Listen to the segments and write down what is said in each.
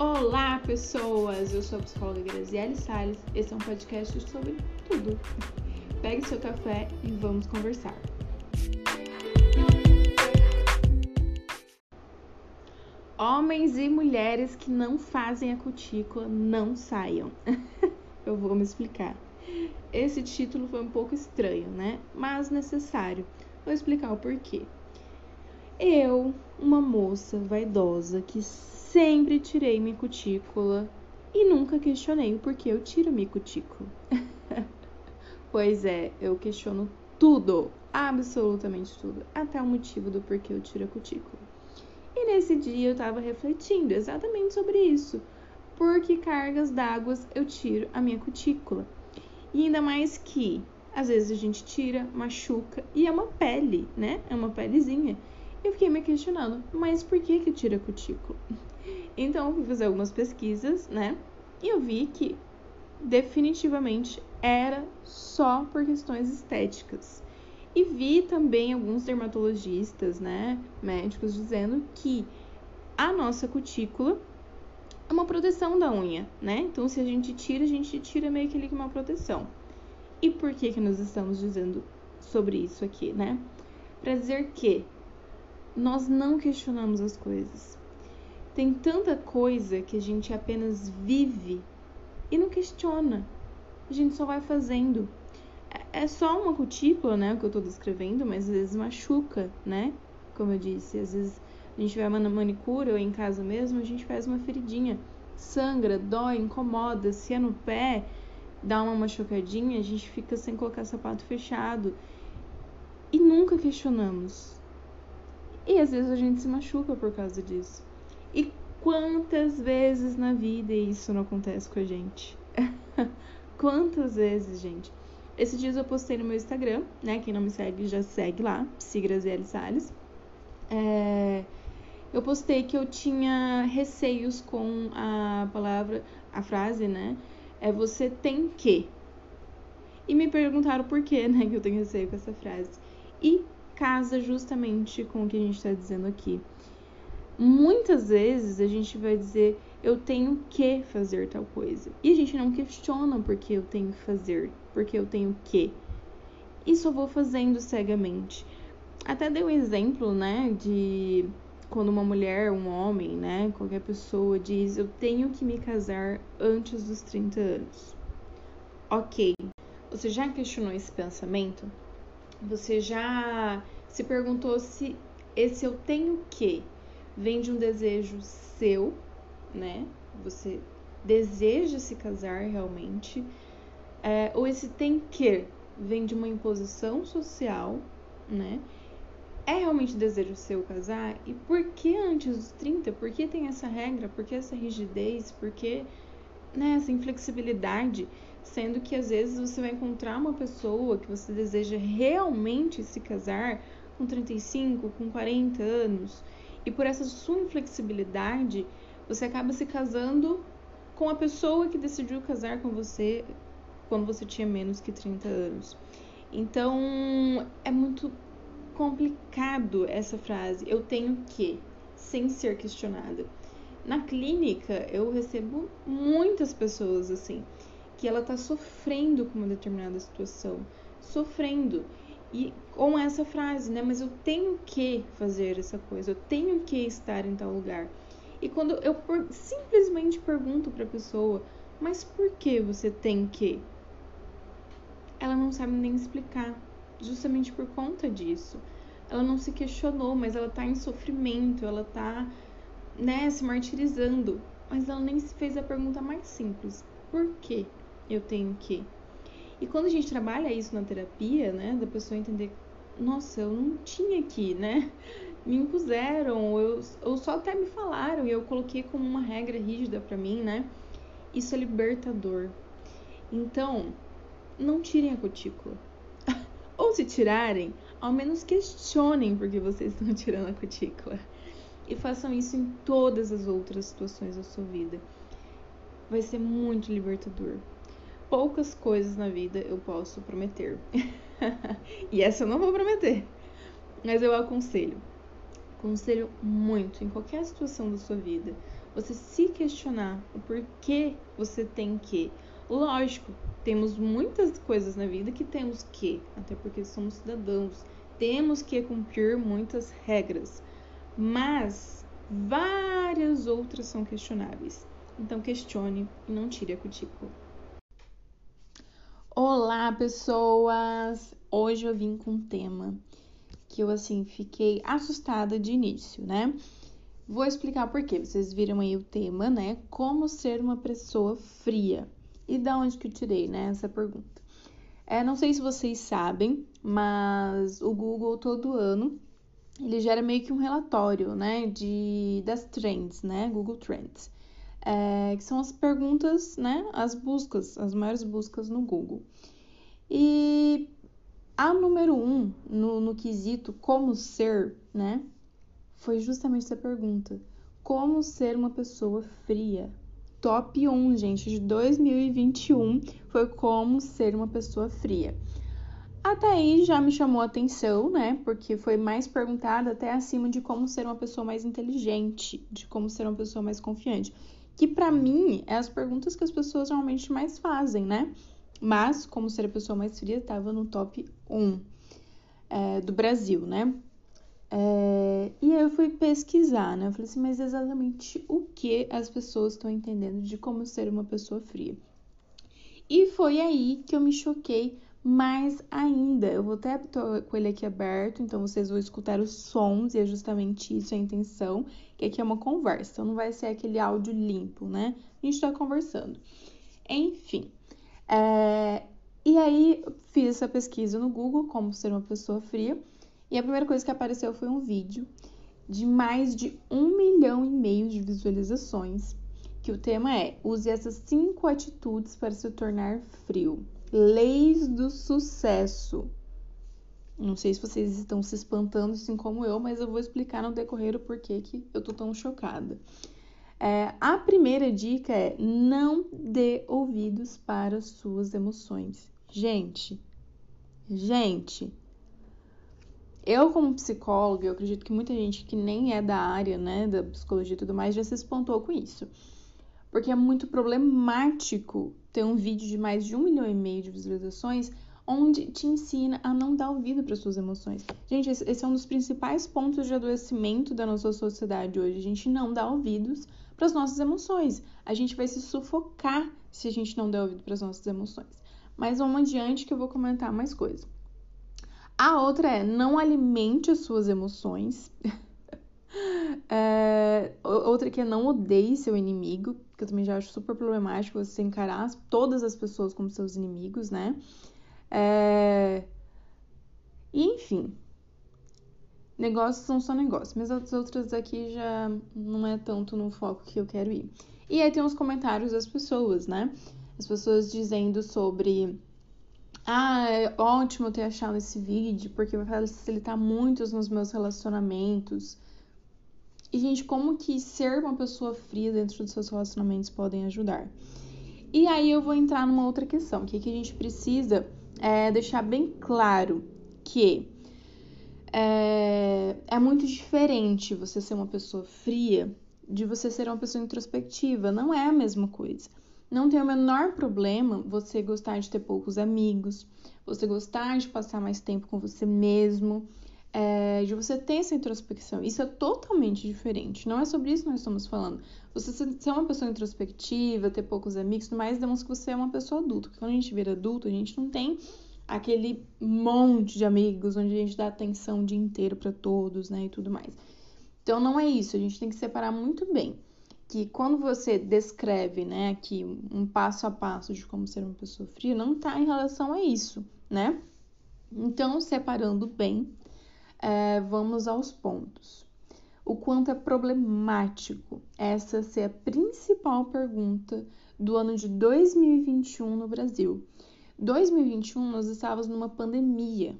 Olá, pessoas! Eu sou a psicóloga Graziele Salles. Esse é um podcast sobre tudo. Pegue seu café e vamos conversar. Homens e mulheres que não fazem a cutícula não saiam. Eu vou me explicar. Esse título foi um pouco estranho, né? Mas necessário. Vou explicar o porquê. Eu, uma moça vaidosa que sempre tirei minha cutícula e nunca questionei o porquê eu tiro minha cutícula. pois é, eu questiono tudo, absolutamente tudo, até o motivo do porquê eu tiro a cutícula. E nesse dia eu estava refletindo exatamente sobre isso. Por que cargas d'água eu tiro a minha cutícula? E ainda mais que às vezes a gente tira, machuca e é uma pele, né? É uma pelezinha. Eu fiquei me questionando, mas por que que tira cutícula? Então eu fui fazer algumas pesquisas, né? E eu vi que definitivamente era só por questões estéticas. E vi também alguns dermatologistas, né, médicos dizendo que a nossa cutícula é uma proteção da unha, né? Então se a gente tira, a gente tira meio que ali uma proteção. E por que que nós estamos dizendo sobre isso aqui, né? Para dizer que nós não questionamos as coisas. Tem tanta coisa que a gente apenas vive e não questiona. A gente só vai fazendo. É, é só uma cutícula, né? O que eu tô descrevendo, mas às vezes machuca, né? Como eu disse, às vezes a gente vai na manicura ou em casa mesmo, a gente faz uma feridinha. Sangra, dói, incomoda. Se é no pé, dá uma machucadinha, a gente fica sem colocar sapato fechado. E nunca questionamos. E às vezes a gente se machuca por causa disso. E quantas vezes na vida isso não acontece com a gente? quantas vezes, gente? Esses dias eu postei no meu Instagram, né? Quem não me segue já segue lá, Sigraziele Salles. É, eu postei que eu tinha receios com a palavra, a frase, né? É você tem que. E me perguntaram por que, né, que eu tenho receio com essa frase. E casa justamente com o que a gente está dizendo aqui. Muitas vezes a gente vai dizer eu tenho que fazer tal coisa. E a gente não questiona porque eu tenho que fazer, porque eu tenho que. E só vou fazendo cegamente. Até dei um exemplo, né, de quando uma mulher, um homem, né, qualquer pessoa diz eu tenho que me casar antes dos 30 anos. Ok, você já questionou esse pensamento? Você já se perguntou se esse eu tenho que vem de um desejo seu, né? Você deseja se casar realmente, é, ou esse tem que vem de uma imposição social, né? É realmente desejo seu casar? E por que antes dos 30? Por que tem essa regra? Por que essa rigidez? Por que né, essa inflexibilidade? Sendo que às vezes você vai encontrar uma pessoa que você deseja realmente se casar com 35, com 40 anos, e por essa sua inflexibilidade, você acaba se casando com a pessoa que decidiu casar com você quando você tinha menos que 30 anos. Então, é muito complicado essa frase. Eu tenho que, sem ser questionada. Na clínica, eu recebo muitas pessoas assim, que ela tá sofrendo com uma determinada situação, sofrendo. E com essa frase, né? Mas eu tenho que fazer essa coisa, eu tenho que estar em tal lugar. E quando eu por, simplesmente pergunto para a pessoa, mas por que você tem que? Ela não sabe nem explicar, justamente por conta disso. Ela não se questionou, mas ela tá em sofrimento, ela tá, né, se martirizando. Mas ela nem se fez a pergunta mais simples: por que eu tenho que? E quando a gente trabalha isso na terapia, né, da pessoa entender, nossa, eu não tinha aqui, né? Me impuseram, eu, ou só até me falaram e eu coloquei como uma regra rígida para mim, né? Isso é libertador. Então, não tirem a cutícula. ou se tirarem, ao menos questionem por que vocês estão tirando a cutícula. E façam isso em todas as outras situações da sua vida. Vai ser muito libertador poucas coisas na vida eu posso prometer. e essa eu não vou prometer. Mas eu aconselho. Aconselho muito em qualquer situação da sua vida. você se questionar o porquê você tem que. Lógico, temos muitas coisas na vida que temos que, até porque somos cidadãos, temos que cumprir muitas regras, mas várias outras são questionáveis. Então questione e não tire a cutícula. Olá, pessoas! Hoje eu vim com um tema que eu assim fiquei assustada de início, né? Vou explicar por quê. Vocês viram aí o tema, né? Como ser uma pessoa fria. E da onde que eu tirei, né, essa pergunta? É, não sei se vocês sabem, mas o Google todo ano ele gera meio que um relatório, né, de das trends, né, Google Trends, é, que são as perguntas, né, as buscas, as maiores buscas no Google. E a número um no, no quesito como ser, né, foi justamente essa pergunta: como ser uma pessoa fria? Top 1, gente, de 2021 foi como ser uma pessoa fria. Até aí já me chamou a atenção, né? Porque foi mais perguntado até acima de como ser uma pessoa mais inteligente, de como ser uma pessoa mais confiante. Que para mim é as perguntas que as pessoas normalmente mais fazem, né? Mas como ser a pessoa mais fria estava no top 1 é, do Brasil, né? É, e aí eu fui pesquisar, né? Eu falei assim, mas exatamente o que as pessoas estão entendendo de como ser uma pessoa fria. E foi aí que eu me choquei mais ainda. Eu vou até tô com ele aqui aberto, então vocês vão escutar os sons, e é justamente isso a intenção, que aqui é uma conversa, então não vai ser aquele áudio limpo, né? A gente tá conversando. Enfim. É, e aí fiz essa pesquisa no Google, como ser uma pessoa fria. E a primeira coisa que apareceu foi um vídeo de mais de um milhão e meio de visualizações, que o tema é Use essas cinco atitudes para se tornar frio. Leis do sucesso. Não sei se vocês estão se espantando assim como eu, mas eu vou explicar no decorrer o porquê que eu tô tão chocada. É, a primeira dica é não dê ouvidos para suas emoções. Gente, gente, eu, como psicóloga, eu acredito que muita gente que nem é da área, né, da psicologia e tudo mais, já se espantou com isso. Porque é muito problemático ter um vídeo de mais de um milhão e meio de visualizações onde te ensina a não dar ouvido para suas emoções. Gente, esse é um dos principais pontos de adoecimento da nossa sociedade hoje. A gente não dá ouvidos para as nossas emoções. A gente vai se sufocar se a gente não der ouvido para as nossas emoções. Mas vamos adiante que eu vou comentar mais coisas. A outra é não alimente as suas emoções. é, outra que é não odeie seu inimigo, que eu também já acho super problemático você encarar todas as pessoas como seus inimigos, né? É, e enfim, negócios são só negócios, mas as outras aqui já não é tanto no foco que eu quero ir. E aí tem os comentários das pessoas, né? As pessoas dizendo sobre ah, é ótimo ter achado esse vídeo, porque vai facilitar muito nos meus relacionamentos. E, gente, como que ser uma pessoa fria dentro dos seus relacionamentos podem ajudar? E aí eu vou entrar numa outra questão, que, é que a gente precisa é, deixar bem claro que é, é muito diferente você ser uma pessoa fria de você ser uma pessoa introspectiva. Não é a mesma coisa. Não tem o menor problema você gostar de ter poucos amigos, você gostar de passar mais tempo com você mesmo, é, de você ter essa introspecção. Isso é totalmente diferente. Não é sobre isso que nós estamos falando. Você ser uma pessoa introspectiva, ter poucos amigos, mais, demonstra que você é uma pessoa adulta. Porque quando a gente vira adulto, a gente não tem aquele monte de amigos onde a gente dá atenção o dia inteiro para todos, né, e tudo mais. Então não é isso. A gente tem que separar muito bem que quando você descreve, né, aqui um passo a passo de como ser uma pessoa fria, não está em relação a isso, né? Então, separando bem, é, vamos aos pontos. O quanto é problemático essa ser a principal pergunta do ano de 2021 no Brasil. 2021 nós estávamos numa pandemia,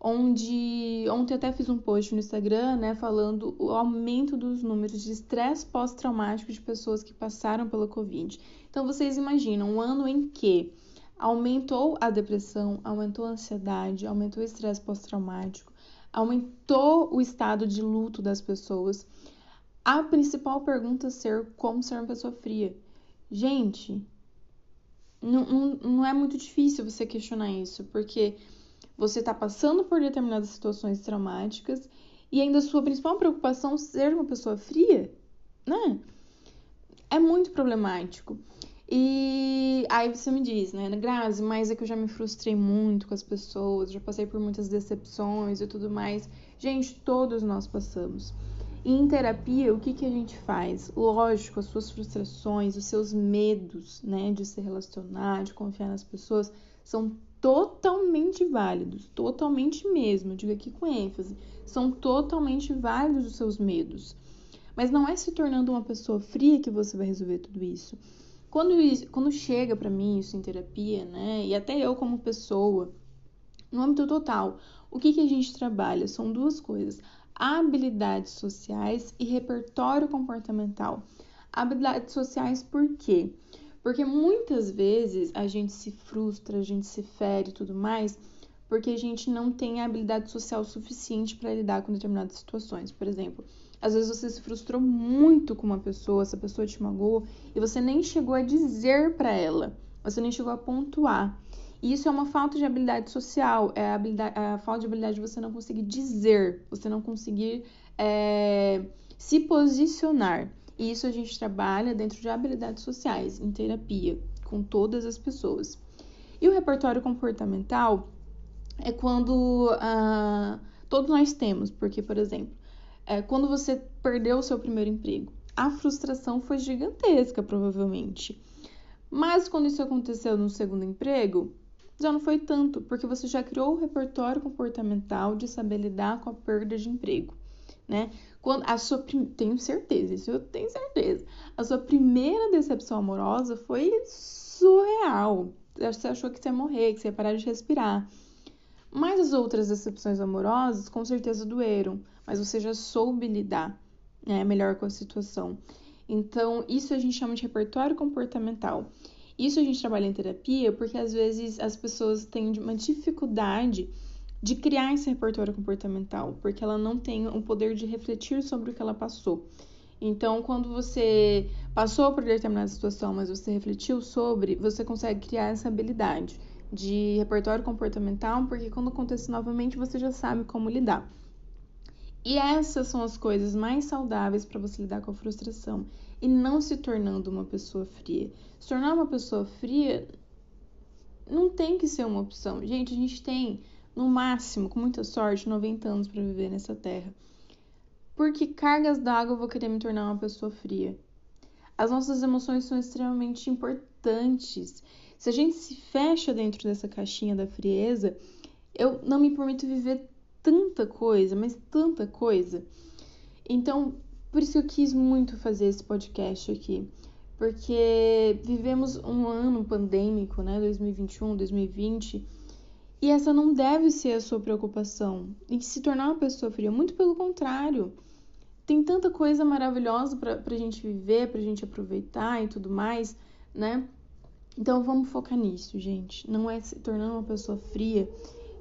onde ontem até fiz um post no Instagram, né, falando o aumento dos números de estresse pós-traumático de pessoas que passaram pela Covid. Então vocês imaginam um ano em que aumentou a depressão, aumentou a ansiedade, aumentou o estresse pós-traumático, aumentou o estado de luto das pessoas, a principal pergunta ser como ser uma pessoa fria. Gente, não, não, não é muito difícil você questionar isso, porque você está passando por determinadas situações traumáticas e ainda sua principal preocupação ser uma pessoa fria, né? É muito problemático. E aí você me diz, né, Grazi, mas é que eu já me frustrei muito com as pessoas, já passei por muitas decepções e tudo mais. Gente, todos nós passamos. E em terapia, o que, que a gente faz? Lógico, as suas frustrações, os seus medos, né, de se relacionar, de confiar nas pessoas, são totalmente válidos, totalmente mesmo, digo aqui com ênfase, são totalmente válidos os seus medos. Mas não é se tornando uma pessoa fria que você vai resolver tudo isso. Quando, quando chega para mim isso em terapia, né, e até eu como pessoa, no âmbito total, o que, que a gente trabalha? São duas coisas habilidades sociais e repertório comportamental. Habilidades sociais por quê? Porque muitas vezes a gente se frustra, a gente se fere e tudo mais, porque a gente não tem habilidade social suficiente para lidar com determinadas situações. Por exemplo, às vezes você se frustrou muito com uma pessoa, essa pessoa te magoou e você nem chegou a dizer para ela, você nem chegou a pontuar. E isso é uma falta de habilidade social, é a, habilidade, a falta de habilidade de você não conseguir dizer, você não conseguir é, se posicionar. E isso a gente trabalha dentro de habilidades sociais, em terapia, com todas as pessoas. E o repertório comportamental é quando uh, todos nós temos, porque, por exemplo, é, quando você perdeu o seu primeiro emprego, a frustração foi gigantesca, provavelmente. Mas quando isso aconteceu no segundo emprego, já não foi tanto, porque você já criou o repertório comportamental de saber lidar com a perda de emprego, né? Quando a sua tenho certeza, isso eu tenho certeza. A sua primeira decepção amorosa foi surreal. Você achou que você ia morrer, que você ia parar de respirar. Mas as outras decepções amorosas com certeza doeram, mas você já soube lidar né, melhor com a situação. Então, isso a gente chama de repertório comportamental. Isso a gente trabalha em terapia porque às vezes as pessoas têm uma dificuldade de criar esse repertório comportamental, porque ela não tem o poder de refletir sobre o que ela passou. Então, quando você passou por determinada situação, mas você refletiu sobre, você consegue criar essa habilidade de repertório comportamental, porque quando acontecer novamente, você já sabe como lidar. E essas são as coisas mais saudáveis para você lidar com a frustração e não se tornando uma pessoa fria. Se tornar uma pessoa fria não tem que ser uma opção. Gente, a gente tem, no máximo, com muita sorte, 90 anos para viver nessa terra. Por que cargas d'água eu vou querer me tornar uma pessoa fria? As nossas emoções são extremamente importantes. Se a gente se fecha dentro dessa caixinha da frieza, eu não me permito viver tanta coisa, mas tanta coisa. Então, por isso eu quis muito fazer esse podcast aqui, porque vivemos um ano pandêmico, né, 2021, 2020, e essa não deve ser a sua preocupação em se tornar uma pessoa fria, muito pelo contrário. Tem tanta coisa maravilhosa pra, pra gente viver, pra gente aproveitar e tudo mais, né? Então vamos focar nisso, gente. Não é se tornar uma pessoa fria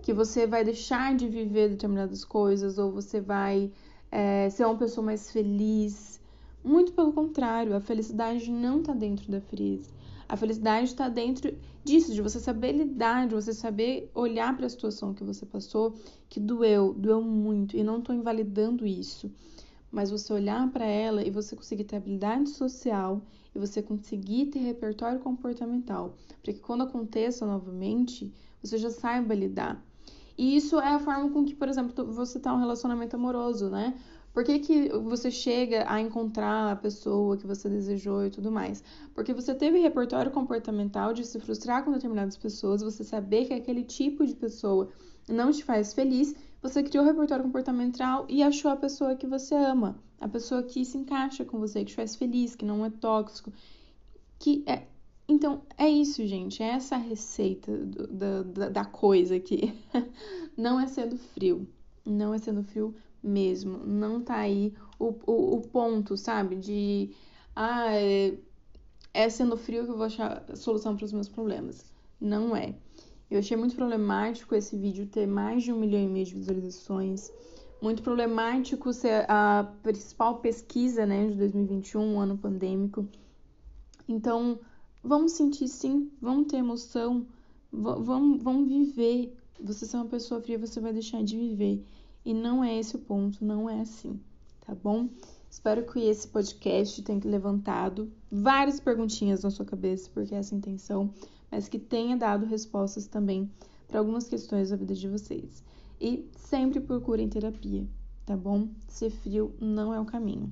que você vai deixar de viver determinadas coisas ou você vai é, ser uma pessoa mais feliz. Muito pelo contrário, a felicidade não está dentro da frieza. A felicidade está dentro disso, de você saber lidar, de você saber olhar para a situação que você passou, que doeu, doeu muito, e não estou invalidando isso. Mas você olhar para ela e você conseguir ter habilidade social e você conseguir ter repertório comportamental, para que quando aconteça novamente, você já saiba lidar. E isso é a forma com que, por exemplo, você tá um relacionamento amoroso, né? Por que, que você chega a encontrar a pessoa que você desejou e tudo mais? Porque você teve repertório comportamental de se frustrar com determinadas pessoas, você saber que aquele tipo de pessoa não te faz feliz, você criou o repertório comportamental e achou a pessoa que você ama, a pessoa que se encaixa com você, que te faz feliz, que não é tóxico, que é então, é isso, gente. É essa receita do, da, da coisa aqui. Não é sendo frio. Não é sendo frio mesmo. Não tá aí o, o, o ponto, sabe? De. Ah, é, é sendo frio que eu vou achar a solução para os meus problemas. Não é. Eu achei muito problemático esse vídeo ter mais de um milhão e meio de visualizações. muito problemático ser a principal pesquisa né, de 2021, um ano pandêmico. Então, vamos sentir sim, vamos ter emoção, vamos, vamos viver. Você ser uma pessoa fria, você vai deixar de viver. E não é esse o ponto, não é assim, tá bom? Espero que esse podcast tenha levantado várias perguntinhas na sua cabeça, porque é essa a intenção, mas que tenha dado respostas também para algumas questões da vida de vocês. E sempre procurem terapia, tá bom? Ser frio não é o caminho.